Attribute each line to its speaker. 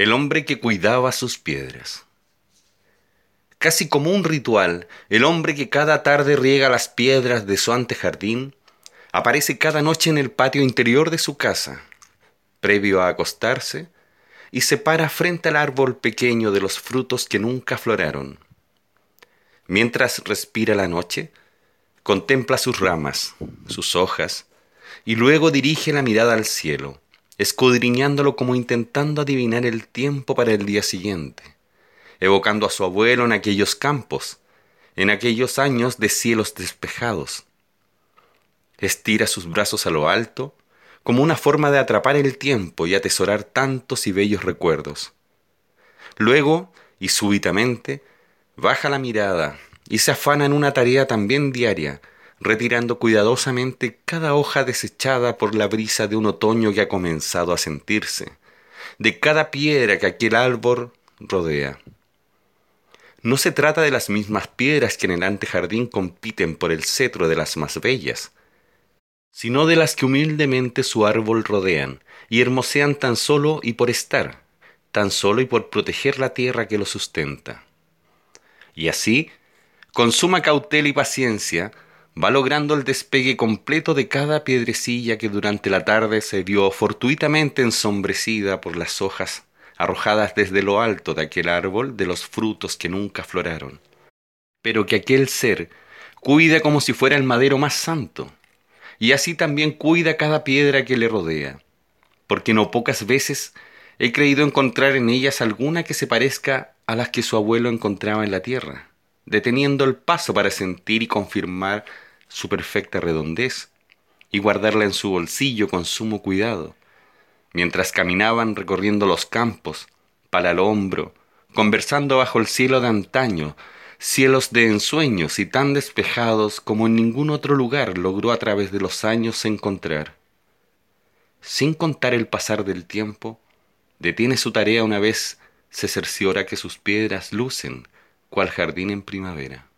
Speaker 1: El hombre que cuidaba sus piedras. Casi como un ritual, el hombre que cada tarde riega las piedras de su antejardín aparece cada noche en el patio interior de su casa, previo a acostarse, y se para frente al árbol pequeño de los frutos que nunca floraron. Mientras respira la noche, contempla sus ramas, sus hojas, y luego dirige la mirada al cielo escudriñándolo como intentando adivinar el tiempo para el día siguiente, evocando a su abuelo en aquellos campos, en aquellos años de cielos despejados. Estira sus brazos a lo alto, como una forma de atrapar el tiempo y atesorar tantos y bellos recuerdos. Luego, y súbitamente, baja la mirada y se afana en una tarea también diaria, retirando cuidadosamente cada hoja desechada por la brisa de un otoño que ha comenzado a sentirse, de cada piedra que aquel árbol rodea. No se trata de las mismas piedras que en el antejardín compiten por el cetro de las más bellas, sino de las que humildemente su árbol rodean y hermosean tan solo y por estar, tan solo y por proteger la tierra que lo sustenta. Y así, con suma cautela y paciencia, va logrando el despegue completo de cada piedrecilla que durante la tarde se vio fortuitamente ensombrecida por las hojas arrojadas desde lo alto de aquel árbol de los frutos que nunca floraron. Pero que aquel ser cuida como si fuera el madero más santo, y así también cuida cada piedra que le rodea, porque no pocas veces he creído encontrar en ellas alguna que se parezca a las que su abuelo encontraba en la tierra deteniendo el paso para sentir y confirmar su perfecta redondez y guardarla en su bolsillo con sumo cuidado, mientras caminaban recorriendo los campos, para el hombro, conversando bajo el cielo de antaño, cielos de ensueños y tan despejados como en ningún otro lugar logró a través de los años encontrar. Sin contar el pasar del tiempo, detiene su tarea una vez se cerciora que sus piedras lucen cual jardín en primavera.